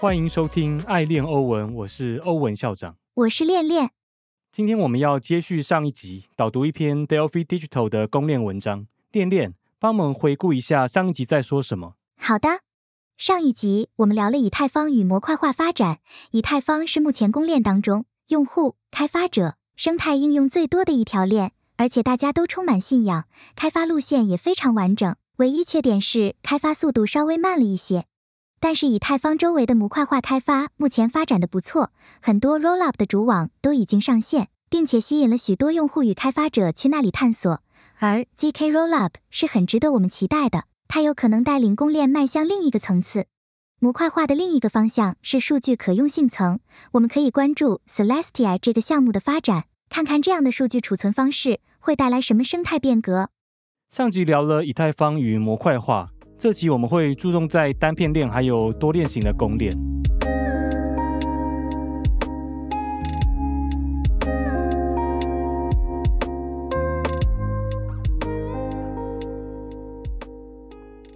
欢迎收听《爱恋欧文》，我是欧文校长。我是恋恋。今天我们要接续上一集，导读一篇 Delphi Digital 的公链文章。恋恋，帮我们回顾一下上一集在说什么。好的，上一集我们聊了以太坊与模块化发展。以太坊是目前公链当中用户、开发者、生态应用最多的一条链，而且大家都充满信仰，开发路线也非常完整。唯一缺点是开发速度稍微慢了一些。但是以太坊周围的模块化开发目前发展的不错，很多 Rollup 的主网都已经上线，并且吸引了许多用户与开发者去那里探索。而 zk Rollup 是很值得我们期待的，它有可能带领公链迈向另一个层次。模块化的另一个方向是数据可用性层，我们可以关注 Celestia 这个项目的发展，看看这样的数据储存方式会带来什么生态变革。上集聊了以太坊与模块化，这集我们会注重在单片链还有多链型的公链。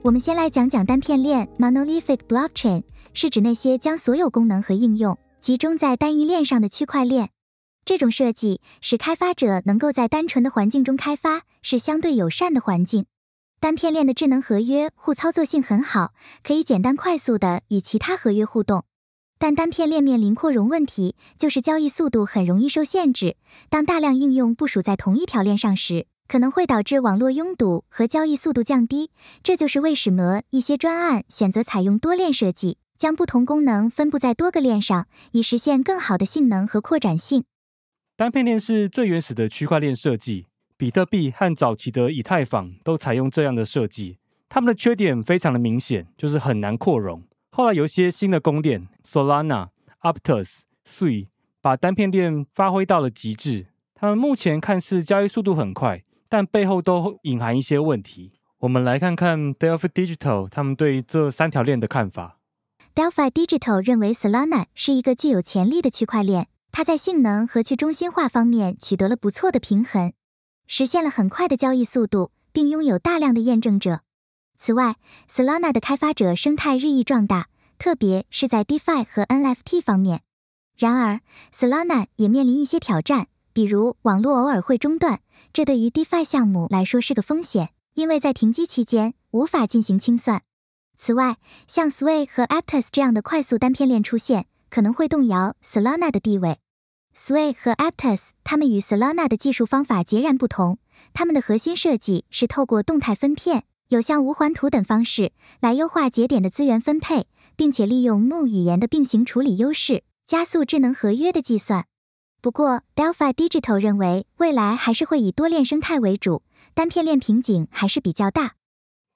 我们先来讲讲单片链 （Monolithic Blockchain），是指那些将所有功能和应用集中在单一链上的区块链。这种设计使开发者能够在单纯的环境中开发，是相对友善的环境。单片链的智能合约互操作性很好，可以简单快速地与其他合约互动。但单片链面临扩容问题，就是交易速度很容易受限制。当大量应用部署在同一条链上时，可能会导致网络拥堵和交易速度降低，这就是为什么一些专案选择采用多链设计，将不同功能分布在多个链上，以实现更好的性能和扩展性。单片链是最原始的区块链设计，比特币和早期的以太坊都采用这样的设计。它们的缺点非常的明显，就是很难扩容。后来有一些新的公链，Solana、Aptos、Sui，把单片链发挥到了极致。它们目前看似交易速度很快。但背后都隐含一些问题。我们来看看 Delphi Digital 他们对这三条链的看法。Delphi Digital 认为 Solana 是一个具有潜力的区块链，它在性能和去中心化方面取得了不错的平衡，实现了很快的交易速度，并拥有大量的验证者。此外，Solana 的开发者生态日益壮大，特别是在 DeFi 和 NFT 方面。然而，Solana 也面临一些挑战，比如网络偶尔会中断。这对于 DeFi 项目来说是个风险，因为在停机期间无法进行清算。此外，像 Sway 和 Aptos 这样的快速单片链出现，可能会动摇 Solana 的地位。Sway 和 Aptos 它们与 Solana 的技术方法截然不同，它们的核心设计是透过动态分片、有向无环图等方式来优化节点的资源分配，并且利用 Mu 语言的并行处理优势，加速智能合约的计算。不过，Delphi Digital 认为未来还是会以多链生态为主，单片链瓶颈还是比较大。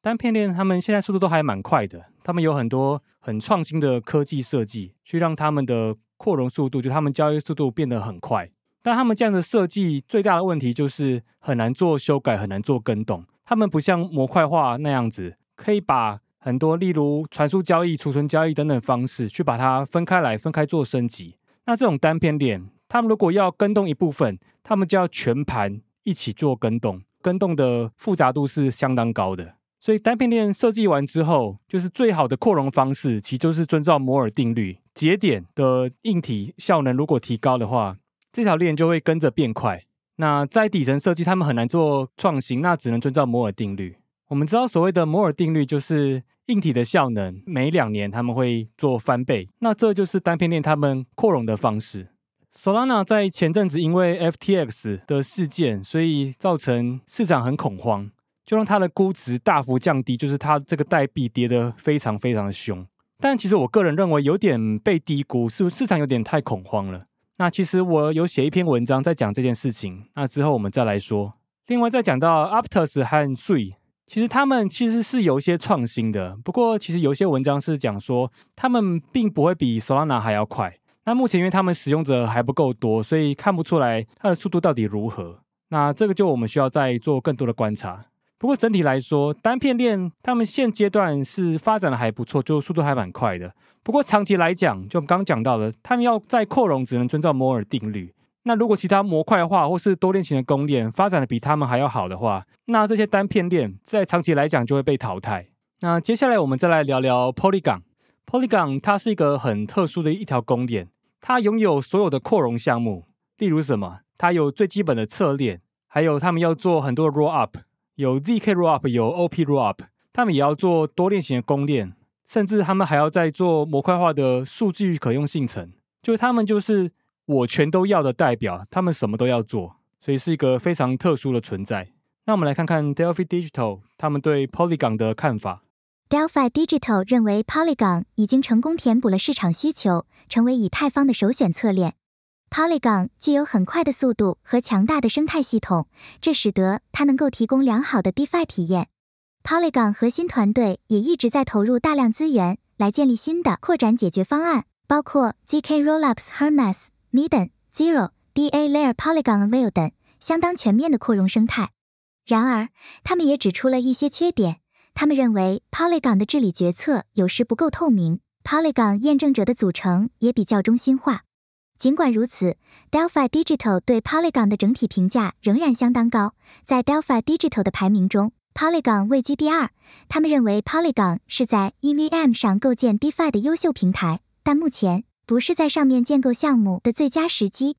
单片链他们现在速度都还蛮快的，他们有很多很创新的科技设计，去让他们的扩容速度，就他们交易速度变得很快。但他们这样的设计最大的问题就是很难做修改，很难做跟动。他们不像模块化那样子，可以把很多例如传输交易、储存交易等等方式去把它分开来，分开做升级。那这种单片链。他们如果要跟动一部分，他们就要全盘一起做跟动，跟动的复杂度是相当高的。所以单片链设计完之后，就是最好的扩容方式，其实就是遵照摩尔定律，节点的硬体效能如果提高的话，这条链就会跟着变快。那在底层设计，他们很难做创新，那只能遵照摩尔定律。我们知道所谓的摩尔定律，就是硬体的效能每两年他们会做翻倍，那这就是单片链他们扩容的方式。Solana 在前阵子因为 FTX 的事件，所以造成市场很恐慌，就让它的估值大幅降低，就是它这个代币跌得非常非常的凶。但其实我个人认为有点被低估，是市场有点太恐慌了？那其实我有写一篇文章在讲这件事情，那之后我们再来说。另外再讲到 Aptos 和 Sui，其实他们其实是有一些创新的，不过其实有一些文章是讲说他们并不会比 Solana 还要快。那目前因为他们使用者还不够多，所以看不出来它的速度到底如何。那这个就我们需要再做更多的观察。不过整体来说，单片链他们现阶段是发展的还不错，就速度还蛮快的。不过长期来讲，就我们刚讲到的，他们要再扩容，只能遵照摩尔定律。那如果其他模块化或是多链型的公链发展的比他们还要好的话，那这些单片链在长期来讲就会被淘汰。那接下来我们再来聊聊 Polygon。Polygon 它是一个很特殊的一条公链，它拥有所有的扩容项目，例如什么？它有最基本的侧链，还有他们要做很多 roll up，有 zk roll up，有 op roll up，他们也要做多链型的公链，甚至他们还要在做模块化的数据可用性层，就是他们就是我全都要的代表，他们什么都要做，所以是一个非常特殊的存在。那我们来看看 Delphi Digital 他们对 Polygon 的看法。Delphi Digital 认为 Polygon 已经成功填补了市场需求，成为以太坊的首选侧链。Polygon 具有很快的速度和强大的生态系统，这使得它能够提供良好的 DeFi 体验。Polygon 核心团队也一直在投入大量资源来建立新的扩展解决方案，包括 zk Rollups、Hermes、Miden、Zero、DA Layer、Polygon Avail 等相当全面的扩容生态。然而，他们也指出了一些缺点。他们认为 Polygon 的治理决策有时不够透明，Polygon 验证者的组成也比较中心化。尽管如此，Delphi Digital 对 Polygon 的整体评价仍然相当高。在 Delphi Digital 的排名中，Polygon 位居第二。他们认为 Polygon 是在 EVM 上构建 DeFi 的优秀平台，但目前不是在上面建构项目的最佳时机。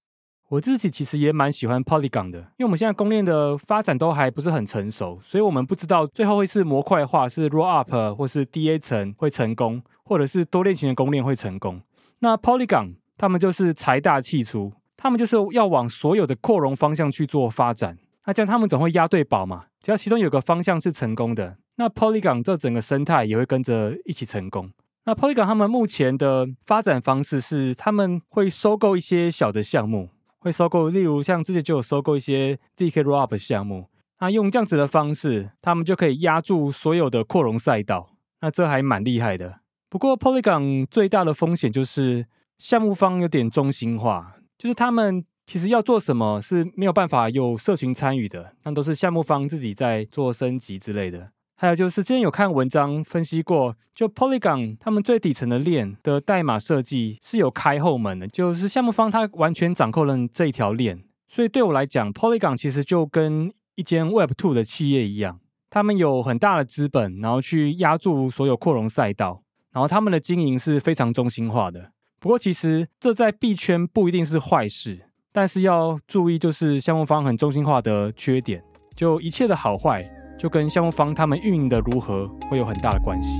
我自己其实也蛮喜欢 Polygon 的，因为我们现在公链的发展都还不是很成熟，所以我们不知道最后会是模块化、是 Roll Up 或是 DA 层会成功，或者是多链型的公链会成功。那 Polygon 他们就是财大气粗，他们就是要往所有的扩容方向去做发展。那这样他们总会押对宝嘛？只要其中有个方向是成功的，那 Polygon 这整个生态也会跟着一起成功。那 Polygon 他们目前的发展方式是，他们会收购一些小的项目。会收购，例如像之前就有收购一些 zk rollup 项目，那用这样子的方式，他们就可以压住所有的扩容赛道，那这还蛮厉害的。不过 Polygon 最大的风险就是项目方有点中心化，就是他们其实要做什么是没有办法有社群参与的，那都是项目方自己在做升级之类的。还有就是之前有看文章分析过，就 Polygon 他们最底层的链的代码设计是有开后门的，就是项目方他完全掌控了这一条链。所以对我来讲，Polygon 其实就跟一间 Web Two 的企业一样，他们有很大的资本，然后去压住所有扩容赛道，然后他们的经营是非常中心化的。不过其实这在币圈不一定是坏事，但是要注意就是项目方很中心化的缺点，就一切的好坏。就跟项目方他们运营的如何会有很大的关系。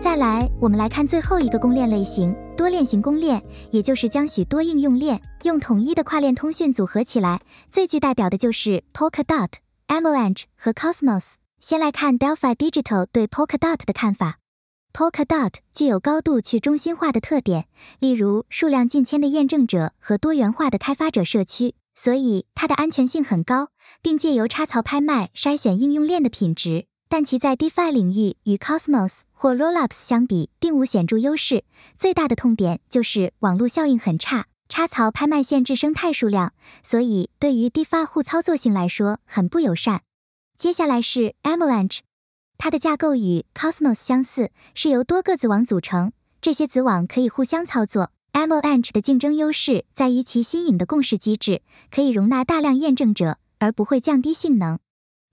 再来，我们来看最后一个公链类型——多链型公链，也就是将许多应用链用统一的跨链通讯组合起来。最具代表的就是 Polkadot、Avalanche 和 Cosmos。先来看 Delphi Digital 对 Polkadot 的看法。Polkadot 具有高度去中心化的特点，例如数量近千的验证者和多元化的开发者社区，所以它的安全性很高，并借由插槽拍卖筛选应用链的品质。但其在 DeFi 领域与 Cosmos 或 Rollups 相比，并无显著优势。最大的痛点就是网络效应很差，插槽拍卖限制生态数量，所以对于 DeFi 户操作性来说很不友善。接下来是 Avalanche。它的架构与 Cosmos 相似，是由多个子网组成。这些子网可以互相操作。Avalanche 的竞争优势在于其新颖的共识机制，可以容纳大量验证者，而不会降低性能。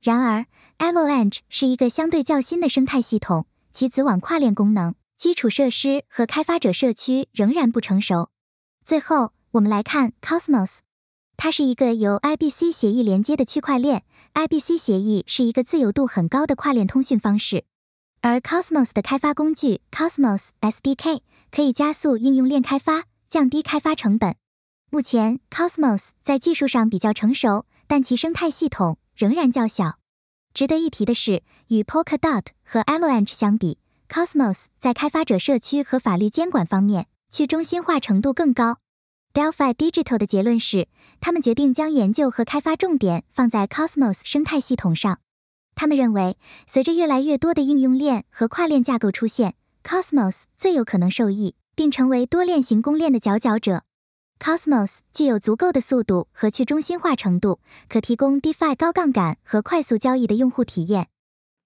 然而，Avalanche 是一个相对较新的生态系统，其子网跨链功能、基础设施和开发者社区仍然不成熟。最后，我们来看 Cosmos。它是一个由 IBC 协议连接的区块链。IBC 协议是一个自由度很高的跨链通讯方式，而 Cosmos 的开发工具 Cosmos SDK 可以加速应用链开发，降低开发成本。目前，Cosmos 在技术上比较成熟，但其生态系统仍然较小。值得一提的是，与 Polkadot 和 Avalanche 相比，Cosmos 在开发者社区和法律监管方面去中心化程度更高。Delphi Digital 的结论是，他们决定将研究和开发重点放在 Cosmos 生态系统上。他们认为，随着越来越多的应用链和跨链架构出现，Cosmos 最有可能受益，并成为多链型公链的佼佼者。Cosmos 具有足够的速度和去中心化程度，可提供 DeFi 高杠杆和快速交易的用户体验。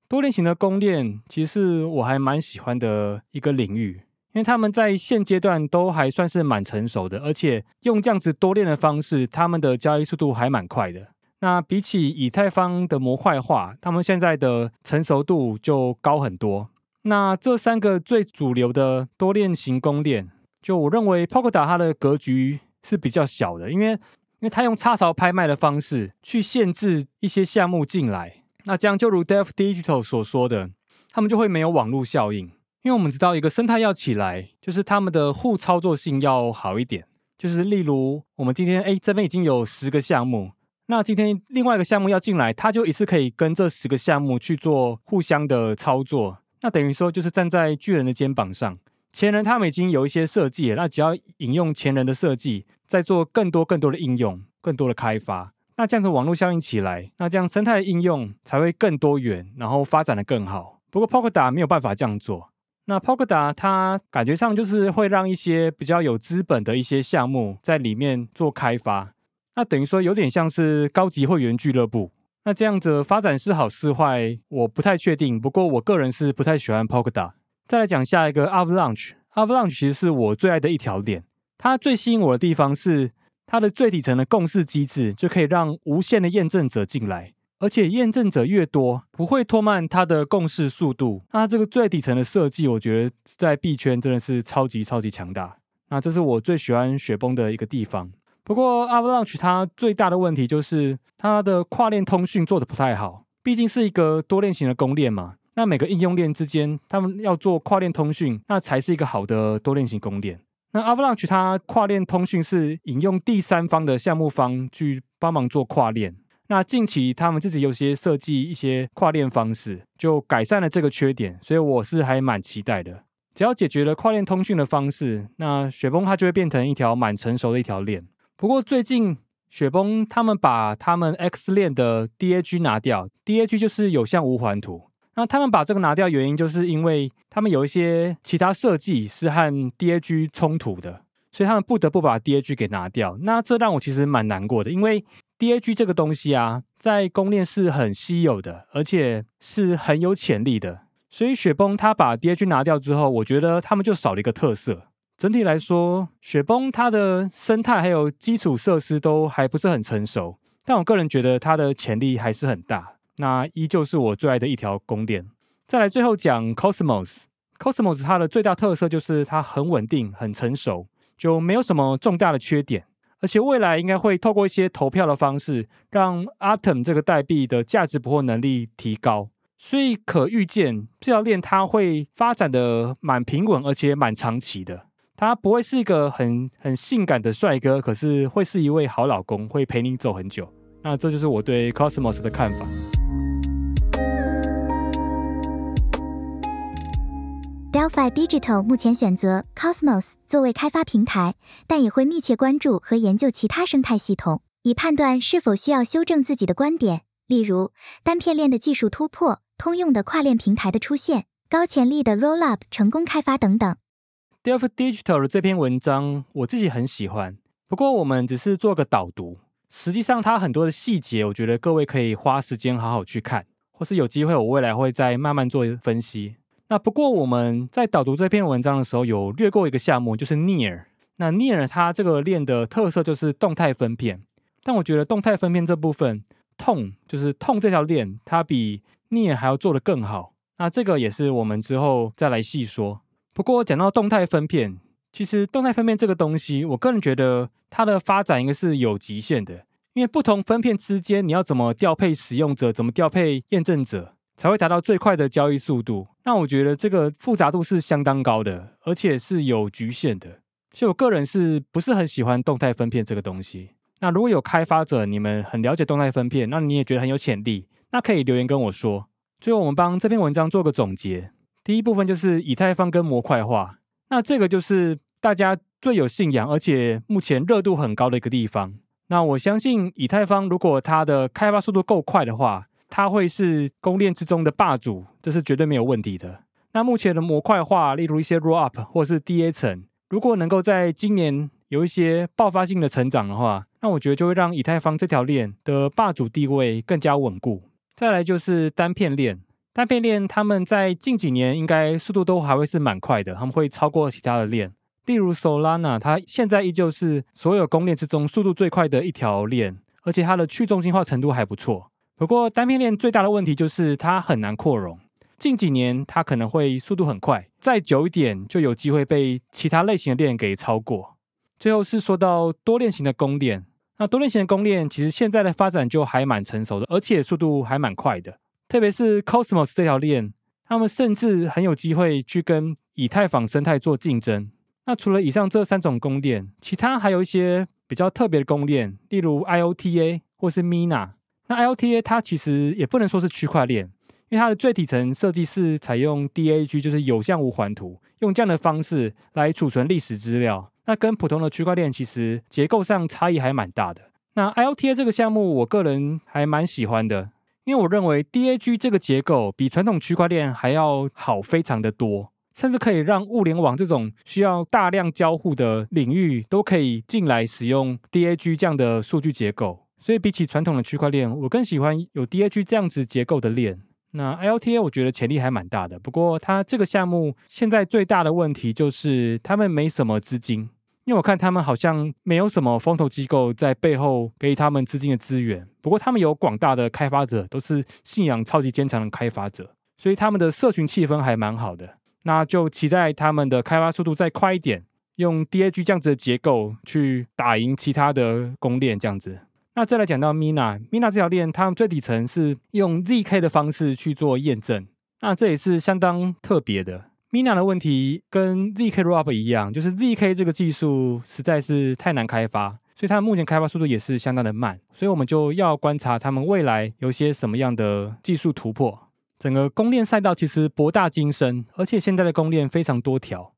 多链型的公链其实我还蛮喜欢的一个领域。因为他们在现阶段都还算是蛮成熟的，而且用这样子多链的方式，他们的交易速度还蛮快的。那比起以太坊的模块化，他们现在的成熟度就高很多。那这三个最主流的多链型公链，就我认为 Polkadot 它的格局是比较小的，因为因为它用插槽拍卖的方式去限制一些项目进来，那这样就如 Def Digital 所说的，他们就会没有网络效应。因为我们知道一个生态要起来，就是他们的互操作性要好一点。就是例如我们今天哎这边已经有十个项目，那今天另外一个项目要进来，它就一次可以跟这十个项目去做互相的操作。那等于说就是站在巨人的肩膀上，前人他们已经有一些设计，那只要引用前人的设计，再做更多更多的应用，更多的开发，那这样子网络效应起来，那这样生态的应用才会更多元，然后发展的更好。不过 Polkadot 没有办法这样做。那 Polkadot 它感觉上就是会让一些比较有资本的一些项目在里面做开发，那等于说有点像是高级会员俱乐部。那这样子发展是好是坏，我不太确定。不过我个人是不太喜欢 Polkadot。再来讲下一个 Avalanche，Avalanche 其实是我最爱的一条链。它最吸引我的地方是它的最底层的共识机制，就可以让无限的验证者进来，而且验证者越多，不会拖慢它的共识速度。那这个最底层的设计，我觉得在币圈真的是超级超级强大。那这是我最喜欢雪崩的一个地方。不过，Avalanche 它最大的问题就是它的跨链通讯做的不太好。毕竟是一个多链型的公链嘛，那每个应用链之间，他们要做跨链通讯，那才是一个好的多链型公链。那 Avalanche 它跨链通讯是引用第三方的项目方去帮忙做跨链。那近期他们自己有些设计一些跨链方式，就改善了这个缺点，所以我是还蛮期待的。只要解决了跨链通讯的方式，那雪崩它就会变成一条蛮成熟的一条链。不过最近雪崩他们把他们 X 链的 DAG 拿掉，DAG 就是有向无环图。那他们把这个拿掉，原因就是因为他们有一些其他设计是和 DAG 冲突的，所以他们不得不把 DAG 给拿掉。那这让我其实蛮难过的，因为 DAG 这个东西啊，在公链是很稀有的，而且是很有潜力的。所以雪崩他把 DAG 拿掉之后，我觉得他们就少了一个特色。整体来说，雪崩它的生态还有基础设施都还不是很成熟，但我个人觉得它的潜力还是很大。那依旧是我最爱的一条公链。再来最后讲 Cosmos，Cosmos 它的最大特色就是它很稳定、很成熟，就没有什么重大的缺点。而且未来应该会透过一些投票的方式，让 Atom 这个代币的价值捕获能力提高。所以可预见，这条链它会发展的蛮平稳，而且蛮长期的。他不会是一个很很性感的帅哥，可是会是一位好老公，会陪你走很久。那这就是我对 Cosmos 的看法。Delphi Digital 目前选择 Cosmos 作为开发平台，但也会密切关注和研究其他生态系统，以判断是否需要修正自己的观点，例如单片链的技术突破、通用的跨链平台的出现、高潜力的 Rollup 成功开发等等。Delphi Digital 的这篇文章我自己很喜欢，不过我们只是做个导读，实际上它很多的细节，我觉得各位可以花时间好好去看，或是有机会我未来会再慢慢做分析。那不过我们在导读这篇文章的时候，有略过一个项目，就是 Near。那 Near 它这个链的特色就是动态分片，但我觉得动态分片这部分痛，就是痛这条链，它比 Near 还要做得更好。那这个也是我们之后再来细说。不过讲到动态分片，其实动态分片这个东西，我个人觉得它的发展应该是有极限的，因为不同分片之间你要怎么调配使用者，怎么调配验证者，才会达到最快的交易速度。那我觉得这个复杂度是相当高的，而且是有局限的。所以我个人是不是很喜欢动态分片这个东西？那如果有开发者你们很了解动态分片，那你也觉得很有潜力，那可以留言跟我说。最后我们帮这篇文章做个总结。第一部分就是以太坊跟模块化，那这个就是大家最有信仰，而且目前热度很高的一个地方。那我相信以太坊如果它的开发速度够快的话，它会是公链之中的霸主，这是绝对没有问题的。那目前的模块化，例如一些 Rollup 或是 DA 层，如果能够在今年有一些爆发性的成长的话，那我觉得就会让以太坊这条链的霸主地位更加稳固。再来就是单片链。单片链他们在近几年应该速度都还会是蛮快的，他们会超过其他的链，例如 Solana，它现在依旧是所有公链之中速度最快的一条链，而且它的去中心化程度还不错。不过单片链最大的问题就是它很难扩容。近几年它可能会速度很快，再久一点就有机会被其他类型的链给超过。最后是说到多链型的公链，那多链型的公链其实现在的发展就还蛮成熟的，而且速度还蛮快的。特别是 Cosmos 这条链，他们甚至很有机会去跟以太坊生态做竞争。那除了以上这三种公链，其他还有一些比较特别的公链，例如 IOTA 或是 Mina。那 IOTA 它其实也不能说是区块链，因为它的最底层设计是采用 DAG，就是有向无环图，用这样的方式来储存历史资料。那跟普通的区块链其实结构上差异还蛮大的。那 IOTA 这个项目，我个人还蛮喜欢的，因为我认为 DAG 这个结构比传统区块链还要好非常的多。甚至可以让物联网这种需要大量交互的领域都可以进来使用 DAG 这样的数据结构。所以比起传统的区块链，我更喜欢有 DAG 这样子结构的链。那 IOTA 我觉得潜力还蛮大的，不过它这个项目现在最大的问题就是他们没什么资金，因为我看他们好像没有什么风投机构在背后给他们资金的资源。不过他们有广大的开发者，都是信仰超级坚强的开发者，所以他们的社群气氛还蛮好的。那就期待他们的开发速度再快一点，用 DAG 这样子的结构去打赢其他的公链这样子。那再来讲到 Mina，Mina 这条链，它最底层是用 ZK 的方式去做验证，那这也是相当特别的。Mina 的问题跟 ZK Rollup 一样，就是 ZK 这个技术实在是太难开发，所以它目前开发速度也是相当的慢。所以我们就要观察他们未来有些什么样的技术突破。整个公链赛道其实博大精深，而且现在的公链非常多条。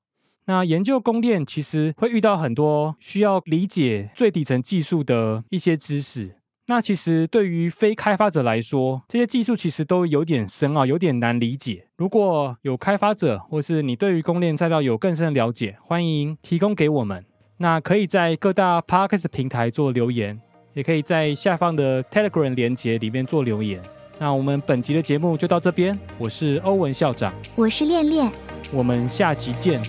那研究公链其实会遇到很多需要理解最底层技术的一些知识。那其实对于非开发者来说，这些技术其实都有点深奥，有点难理解。如果有开发者或是你对于公链赛道有更深的了解，欢迎提供给我们。那可以在各大 Podcast 平台做留言，也可以在下方的 Telegram 连接里面做留言。那我们本集的节目就到这边，我是欧文校长，我是恋恋，我们下期见。